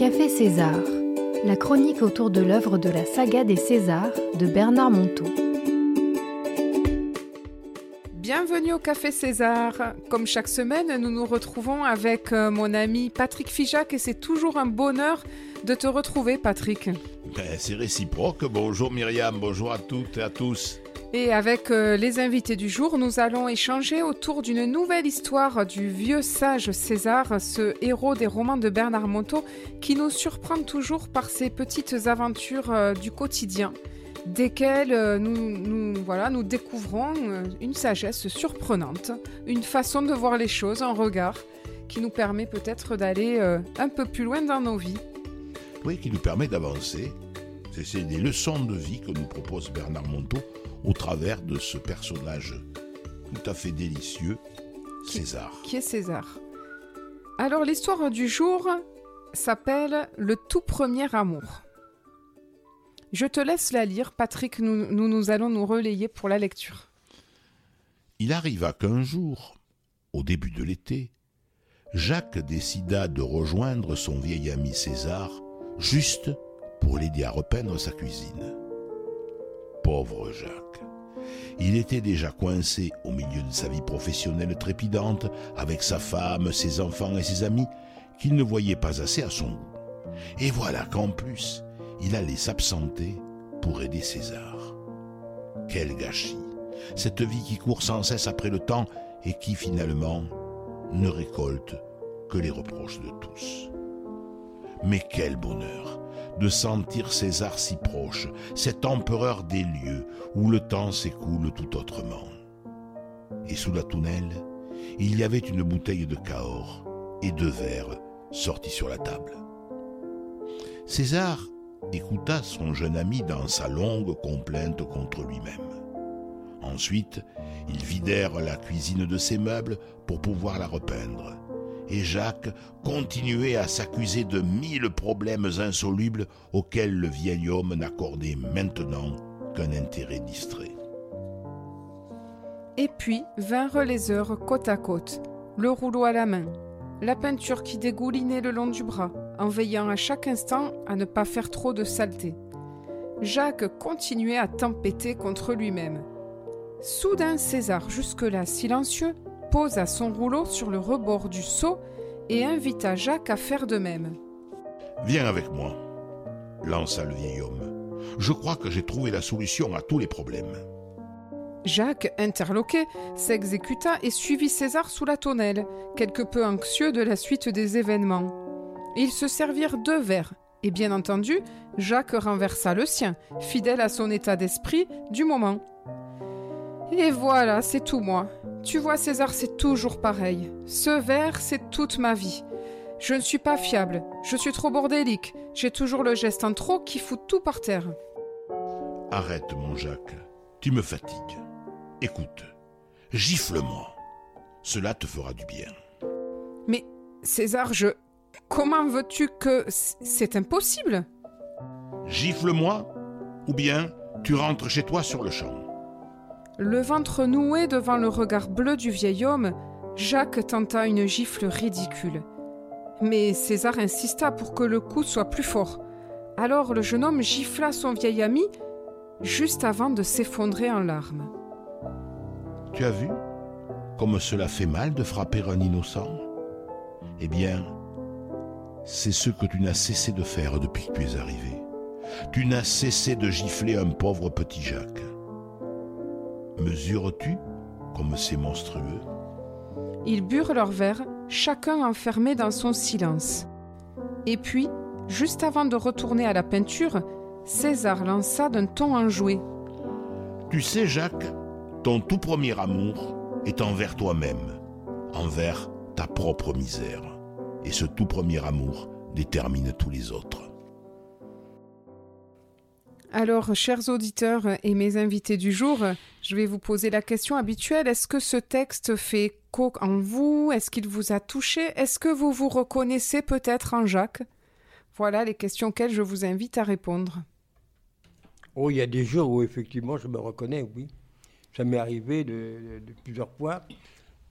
Café César, la chronique autour de l'œuvre de la saga des Césars de Bernard Monteau. Bienvenue au Café César. Comme chaque semaine, nous nous retrouvons avec euh, mon ami Patrick Fijac et c'est toujours un bonheur de te retrouver, Patrick. Ben, c'est réciproque. Bonjour Myriam, bonjour à toutes et à tous. Et avec euh, les invités du jour, nous allons échanger autour d'une nouvelle histoire du vieux sage César, ce héros des romans de Bernard Monteau, qui nous surprend toujours par ses petites aventures euh, du quotidien, desquelles euh, nous, voilà, nous découvrons une sagesse surprenante, une façon de voir les choses, un regard qui nous permet peut-être d'aller un peu plus loin dans nos vies. Oui, qui nous permet d'avancer. C'est des leçons de vie que nous propose Bernard Monteau au travers de ce personnage tout à fait délicieux, César. Qui est César Alors l'histoire du jour s'appelle Le tout premier amour. Je te laisse la lire, Patrick, nous, nous, nous allons nous relayer pour la lecture. Il arriva qu'un jour, au début de l'été, Jacques décida de rejoindre son vieil ami César, juste pour l'aider à repeindre sa cuisine. Pauvre Jacques. Il était déjà coincé au milieu de sa vie professionnelle trépidante, avec sa femme, ses enfants et ses amis, qu'il ne voyait pas assez à son goût. Et voilà qu'en plus, il allait s'absenter pour aider César. Quel gâchis Cette vie qui court sans cesse après le temps et qui finalement ne récolte que les reproches de tous. Mais quel bonheur de sentir César si proche, cet empereur des lieux où le temps s'écoule tout autrement. Et sous la tournelle, il y avait une bouteille de Cahors et deux verres sortis sur la table. César écouta son jeune ami dans sa longue complainte contre lui-même. Ensuite, ils vidèrent la cuisine de ses meubles pour pouvoir la repeindre et Jacques continuait à s'accuser de mille problèmes insolubles auxquels le vieil homme n'accordait maintenant qu'un intérêt distrait. Et puis vinrent les heures côte à côte, le rouleau à la main, la peinture qui dégoulinait le long du bras, en veillant à chaque instant à ne pas faire trop de saleté. Jacques continuait à tempêter contre lui-même. Soudain César, jusque-là silencieux, posa son rouleau sur le rebord du seau et invita Jacques à faire de même. Viens avec moi, lança le vieil homme. Je crois que j'ai trouvé la solution à tous les problèmes. Jacques, interloqué, s'exécuta et suivit César sous la tonnelle, quelque peu anxieux de la suite des événements. Ils se servirent deux verres, et bien entendu, Jacques renversa le sien, fidèle à son état d'esprit du moment. Et voilà, c'est tout moi. Tu vois, César, c'est toujours pareil. Ce verre, c'est toute ma vie. Je ne suis pas fiable, je suis trop bordélique, j'ai toujours le geste en trop qui fout tout par terre. Arrête, mon Jacques, tu me fatigues. Écoute, gifle-moi. Cela te fera du bien. Mais, César, je. Comment veux-tu que. C'est impossible? Gifle-moi, ou bien tu rentres chez toi sur le champ. Le ventre noué devant le regard bleu du vieil homme, Jacques tenta une gifle ridicule. Mais César insista pour que le coup soit plus fort. Alors le jeune homme gifla son vieil ami juste avant de s'effondrer en larmes. Tu as vu comme cela fait mal de frapper un innocent? Eh bien, c'est ce que tu n'as cessé de faire depuis que tu es arrivé. Tu n'as cessé de gifler un pauvre petit Jacques. Mesures-tu comme c'est monstrueux? Ils burent leur verre, chacun enfermé dans son silence. Et puis, juste avant de retourner à la peinture, César lança d'un ton enjoué. Tu sais, Jacques, ton tout premier amour est envers toi-même, envers ta propre misère. Et ce tout premier amour détermine tous les autres. Alors, chers auditeurs et mes invités du jour, je vais vous poser la question habituelle. Est-ce que ce texte fait écho en vous? Est-ce qu'il vous a touché? Est-ce que vous vous reconnaissez peut-être en Jacques? Voilà les questions auxquelles je vous invite à répondre. Oh, il y a des jours où effectivement je me reconnais, oui. Ça m'est arrivé de, plusieurs fois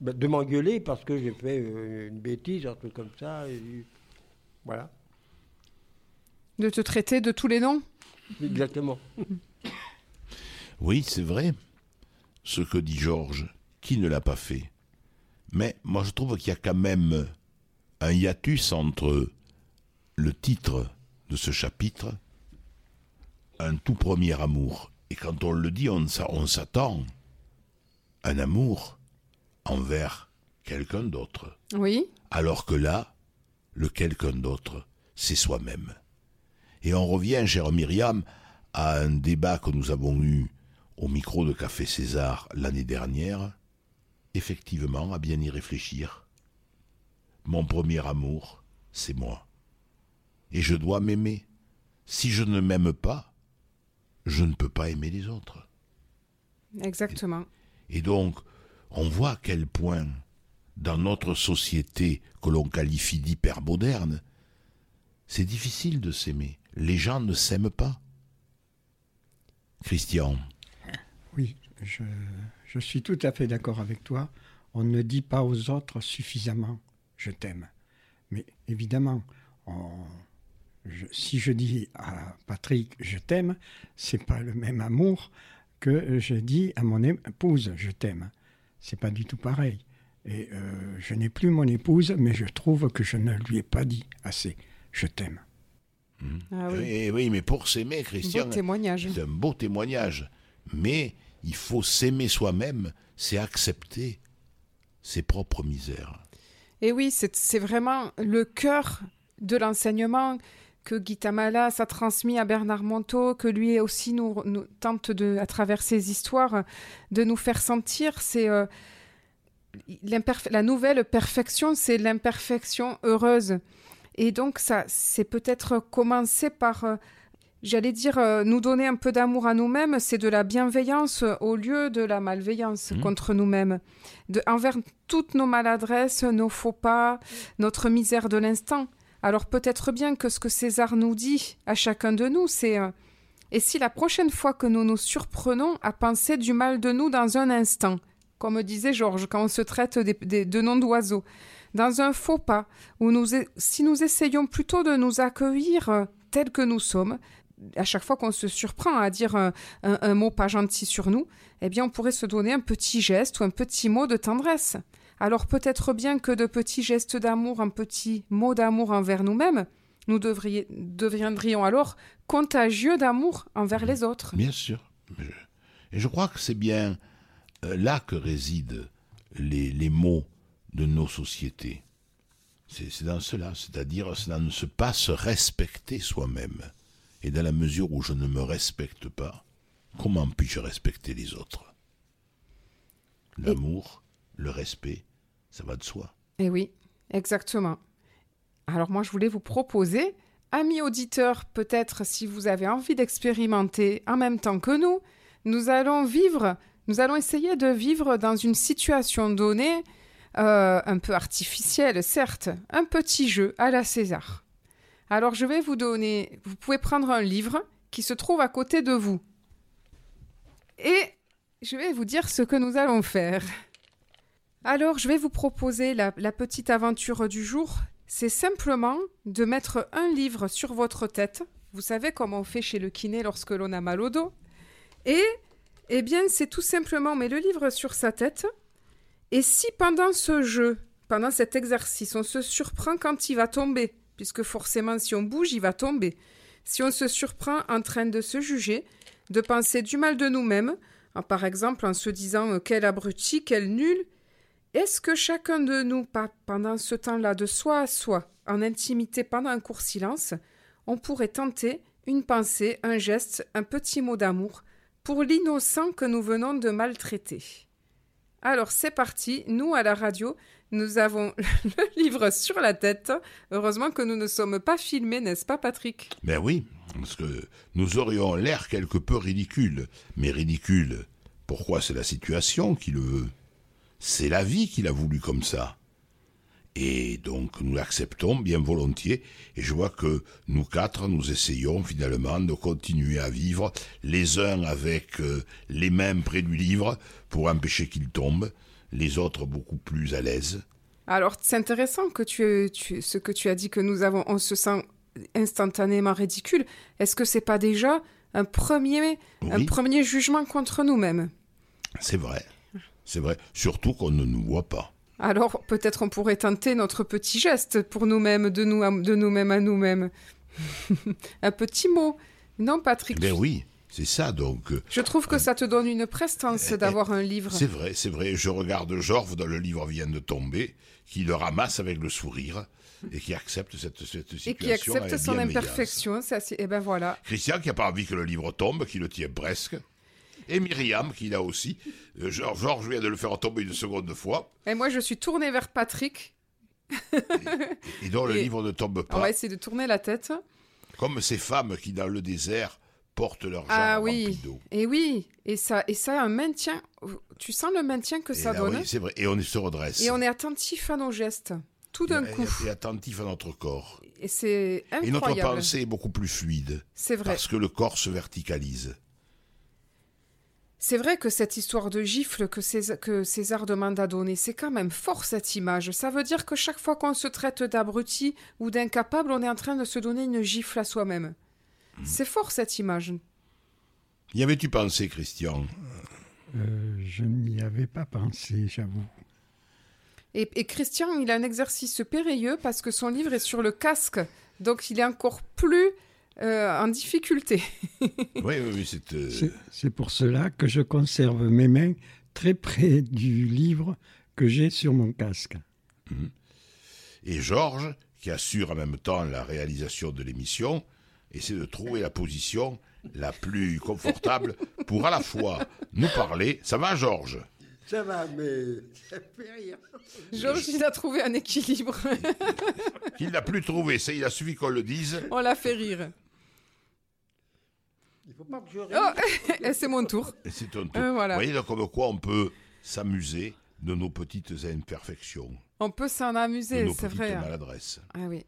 bah, de m'engueuler parce que j'ai fait euh, une bêtise, un truc comme ça. voilà. De te traiter de tous les noms? Exactement. Oui, c'est vrai. Ce que dit Georges, qui ne l'a pas fait Mais moi je trouve qu'il y a quand même un hiatus entre le titre de ce chapitre, un tout premier amour. Et quand on le dit, on, on s'attend un amour envers quelqu'un d'autre. Oui. Alors que là, le quelqu'un d'autre, c'est soi-même. Et on revient, chère Myriam, à un débat que nous avons eu au micro de Café César l'année dernière. Effectivement, à bien y réfléchir. Mon premier amour, c'est moi. Et je dois m'aimer. Si je ne m'aime pas, je ne peux pas aimer les autres. Exactement. Et donc, on voit à quel point, dans notre société que l'on qualifie d'hypermoderne, c'est difficile de s'aimer. Les gens ne s'aiment pas. Christian. Oui, je, suis tout à fait d'accord avec toi. On ne dit pas aux autres suffisamment je t'aime. Mais évidemment, si je dis à Patrick je t'aime, c'est pas le même amour que je dis à mon épouse je t'aime. C'est pas du tout pareil. Et euh, je n'ai plus mon épouse, mais je trouve que je ne lui ai pas dit assez je t'aime. Mmh. Ah oui. Eh oui. mais pour s'aimer, Christian, c'est un beau témoignage. Mais il faut s'aimer soi-même, c'est accepter ses propres misères. Et oui, c'est vraiment le cœur de l'enseignement que Guy Tamala a transmis à Bernard Monteau, que lui aussi nous, tente de, à travers ses histoires, de nous faire sentir. C'est euh, la nouvelle perfection, c'est l'imperfection heureuse. Et donc ça, c'est peut-être commencer par, euh, j'allais dire, euh, nous donner un peu d'amour à nous-mêmes. C'est de la bienveillance au lieu de la malveillance mmh. contre nous-mêmes, envers toutes nos maladresses, nos faux pas, notre misère de l'instant. Alors peut-être bien que ce que César nous dit à chacun de nous, c'est euh, Et si la prochaine fois que nous nous surprenons à penser du mal de nous dans un instant, comme disait Georges quand on se traite de noms d'oiseaux, dans un faux pas, ou nous, si nous essayons plutôt de nous accueillir euh, tels que nous sommes, à chaque fois qu'on se surprend à dire un, un, mot pas gentil sur nous, eh bien on pourrait se donner un petit geste ou un petit mot de tendresse. Alors peut-être bien que de petits gestes d'amour, un petit mot d'amour envers nous-mêmes, nous deviendrions alors contagieux d'amour envers les autres. Bien sûr. Et je crois que c'est bien euh, là que résident les, les mots de nos sociétés. C'est dans cela, c'est-à-dire c'est dans ne pas se respecter soi-même. Et dans la mesure où je ne me respecte pas, comment puis-je respecter les autres? L'amour, le respect, ça va de soi. Eh oui, exactement. Alors moi, je voulais vous proposer, amis auditeurs, peut-être si vous avez envie d'expérimenter en même temps que nous, nous allons vivre, nous allons essayer de vivre dans une situation donnée, euh, un peu artificielle, certes, un petit jeu à la César. Alors je vais vous donner, vous pouvez prendre un livre qui se trouve à côté de vous. Et je vais vous dire ce que nous allons faire. Alors, je vais vous proposer la, petite aventure du jour. C'est simplement de mettre un livre sur votre tête. Vous savez comment on fait chez le kiné lorsque l'on a mal au dos. Et, eh bien, c'est tout simplement mettre le livre sur sa tête. Et si pendant ce jeu, pendant cet exercice, on se surprend quand il va tomber, puisque forcément, si on bouge, il va tomber. Si on se surprend en train de se juger, de penser du mal de nous-mêmes, par exemple en se disant euh, quel abruti, quel nul, est-ce que chacun de nous, pendant ce temps-là de soi à soi, en intimité pendant un court silence, on pourrait tenter une pensée, un geste, un petit mot d'amour pour l'innocent que nous venons de maltraiter? Alors c'est parti, nous à la radio, nous avons le livre sur la tête. Heureusement que nous ne sommes pas filmés, n'est-ce pas Patrick? Ben oui, parce que nous aurions l'air quelque peu ridicule. Mais ridicule, pourquoi? C'est la situation qui le veut c'est la vie qu'il a voulu comme ça. Et donc nous l'acceptons bien volontiers, et je vois que nous quatre, nous essayons finalement de continuer à vivre, les uns avec euh, les mains près du livre pour empêcher qu'il tombe, les autres beaucoup plus à l'aise. Alors c'est intéressant que tu, ce que tu as dit que nous avons, on se sent instantanément ridicule, est-ce que c'est pas déjà un premier, un premier jugement contre nous-mêmes? C'est vrai. C'est vrai. Surtout qu'on ne nous voit pas. Alors peut-être on pourrait tenter notre petit geste pour nous-mêmes, de nous-mêmes à nous-mêmes. un petit mot. Non, Patrick? Eh bien oui, c'est ça donc. Je trouve que ça te donne une prestance Eh, d'avoir un livre. C'est vrai, c'est vrai. Je regarde Georges dont le livre vient de tomber, qui le ramasse avec le sourire et qui accepte cette, cette situation. Et qui accepte son imperfection. Ça, et ben voilà. Christian qui n'a pas envie que le livre tombe, qui le tient presque. Et Myriam qui l'a aussi. Euh, Georges Georges vient de le faire tomber une seconde fois. Et moi, je suis tournée vers Patrick. Et dont le Et livre ne tombe On pas. va essayer de tourner la tête. Comme ces femmes qui, dans le désert, portent leur Ah oui. Et oui. Et ça, et ça, un maintien. Tu sens le maintien que Et ça là, donne. oui, c'est vrai. Et on se redresse. Et on est attentif à nos gestes. Tout d'un Et- coup. Et attentif à notre corps. Et c'est Et notre incroyable. pensée est beaucoup plus fluide. C'est vrai. Parce que le corps se verticalise. C'est vrai que cette histoire de gifle que, Cés- que César demande à donner, c'est quand même fort cette image. Ça veut dire que chaque fois qu'on se traite d'abruti ou d'incapable, on est en train de se donner une gifle à soi-même. Hmm. C'est fort cette image. Y avais-tu pensé, Christian? Euh, je n'y avais pas pensé, j'avoue. Et, et Christian, il a un exercice périlleux parce que son livre est sur le casque. Donc il est encore plus euh, en difficulté. Oui, oui, oui, c'est. euh, C'est- C'est pour cela que je conserve mes mains très près du livre que j'ai sur mon casque. Et Georges, qui assure en même temps la réalisation de l'émission, essaie de trouver la position la plus confortable pour à la fois nous parler. Ça va, Georges? Ça va, mais ça fait rire. Georges, il a trouvé un équilibre. Qu'il n'a plus trouvé, ça, il a suffi qu'on le dise. on l'a fait rire. Il faut pas que je rire. Oh, et c'est mon tour. Et c'est un tour. Euh, voilà. Vous voyez, donc, comme quoi on peut s'amuser de nos petites imperfections, On peut s'en de amuser, nos c'est petites vrai. hein. maladresses. Ah oui.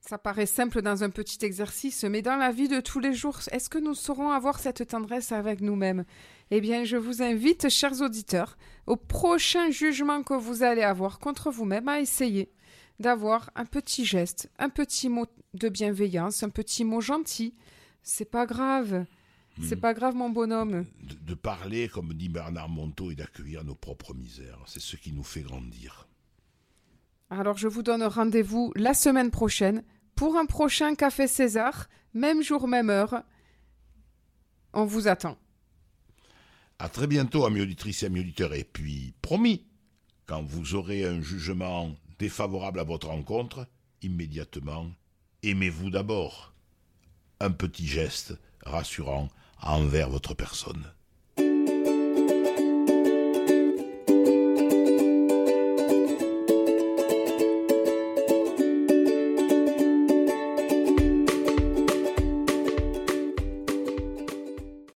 Ça paraît simple dans un petit exercice, mais dans la vie de tous les jours, est-ce que nous saurons avoir cette tendresse avec nous-mêmes? Eh bien, je vous invite, chers auditeurs, au prochain jugement que vous allez avoir contre vous-même, à essayer d'avoir un petit geste, un petit mot de bienveillance, un petit mot gentil. C'est pas grave. C'est pas grave, mon bonhomme. De, de parler, comme dit Bernard Monteau, et d'accueillir nos propres misères. C'est ce qui nous fait grandir. Alors, je vous donne rendez-vous la semaine prochaine pour un prochain Café César, même jour, même heure. On vous attend. À très bientôt, amis auditrices et amis auditeurs. Et puis, promis, quand vous aurez un jugement défavorable à votre rencontre, immédiatement, aimez-vous d'abord. Un petit geste rassurant envers votre personne.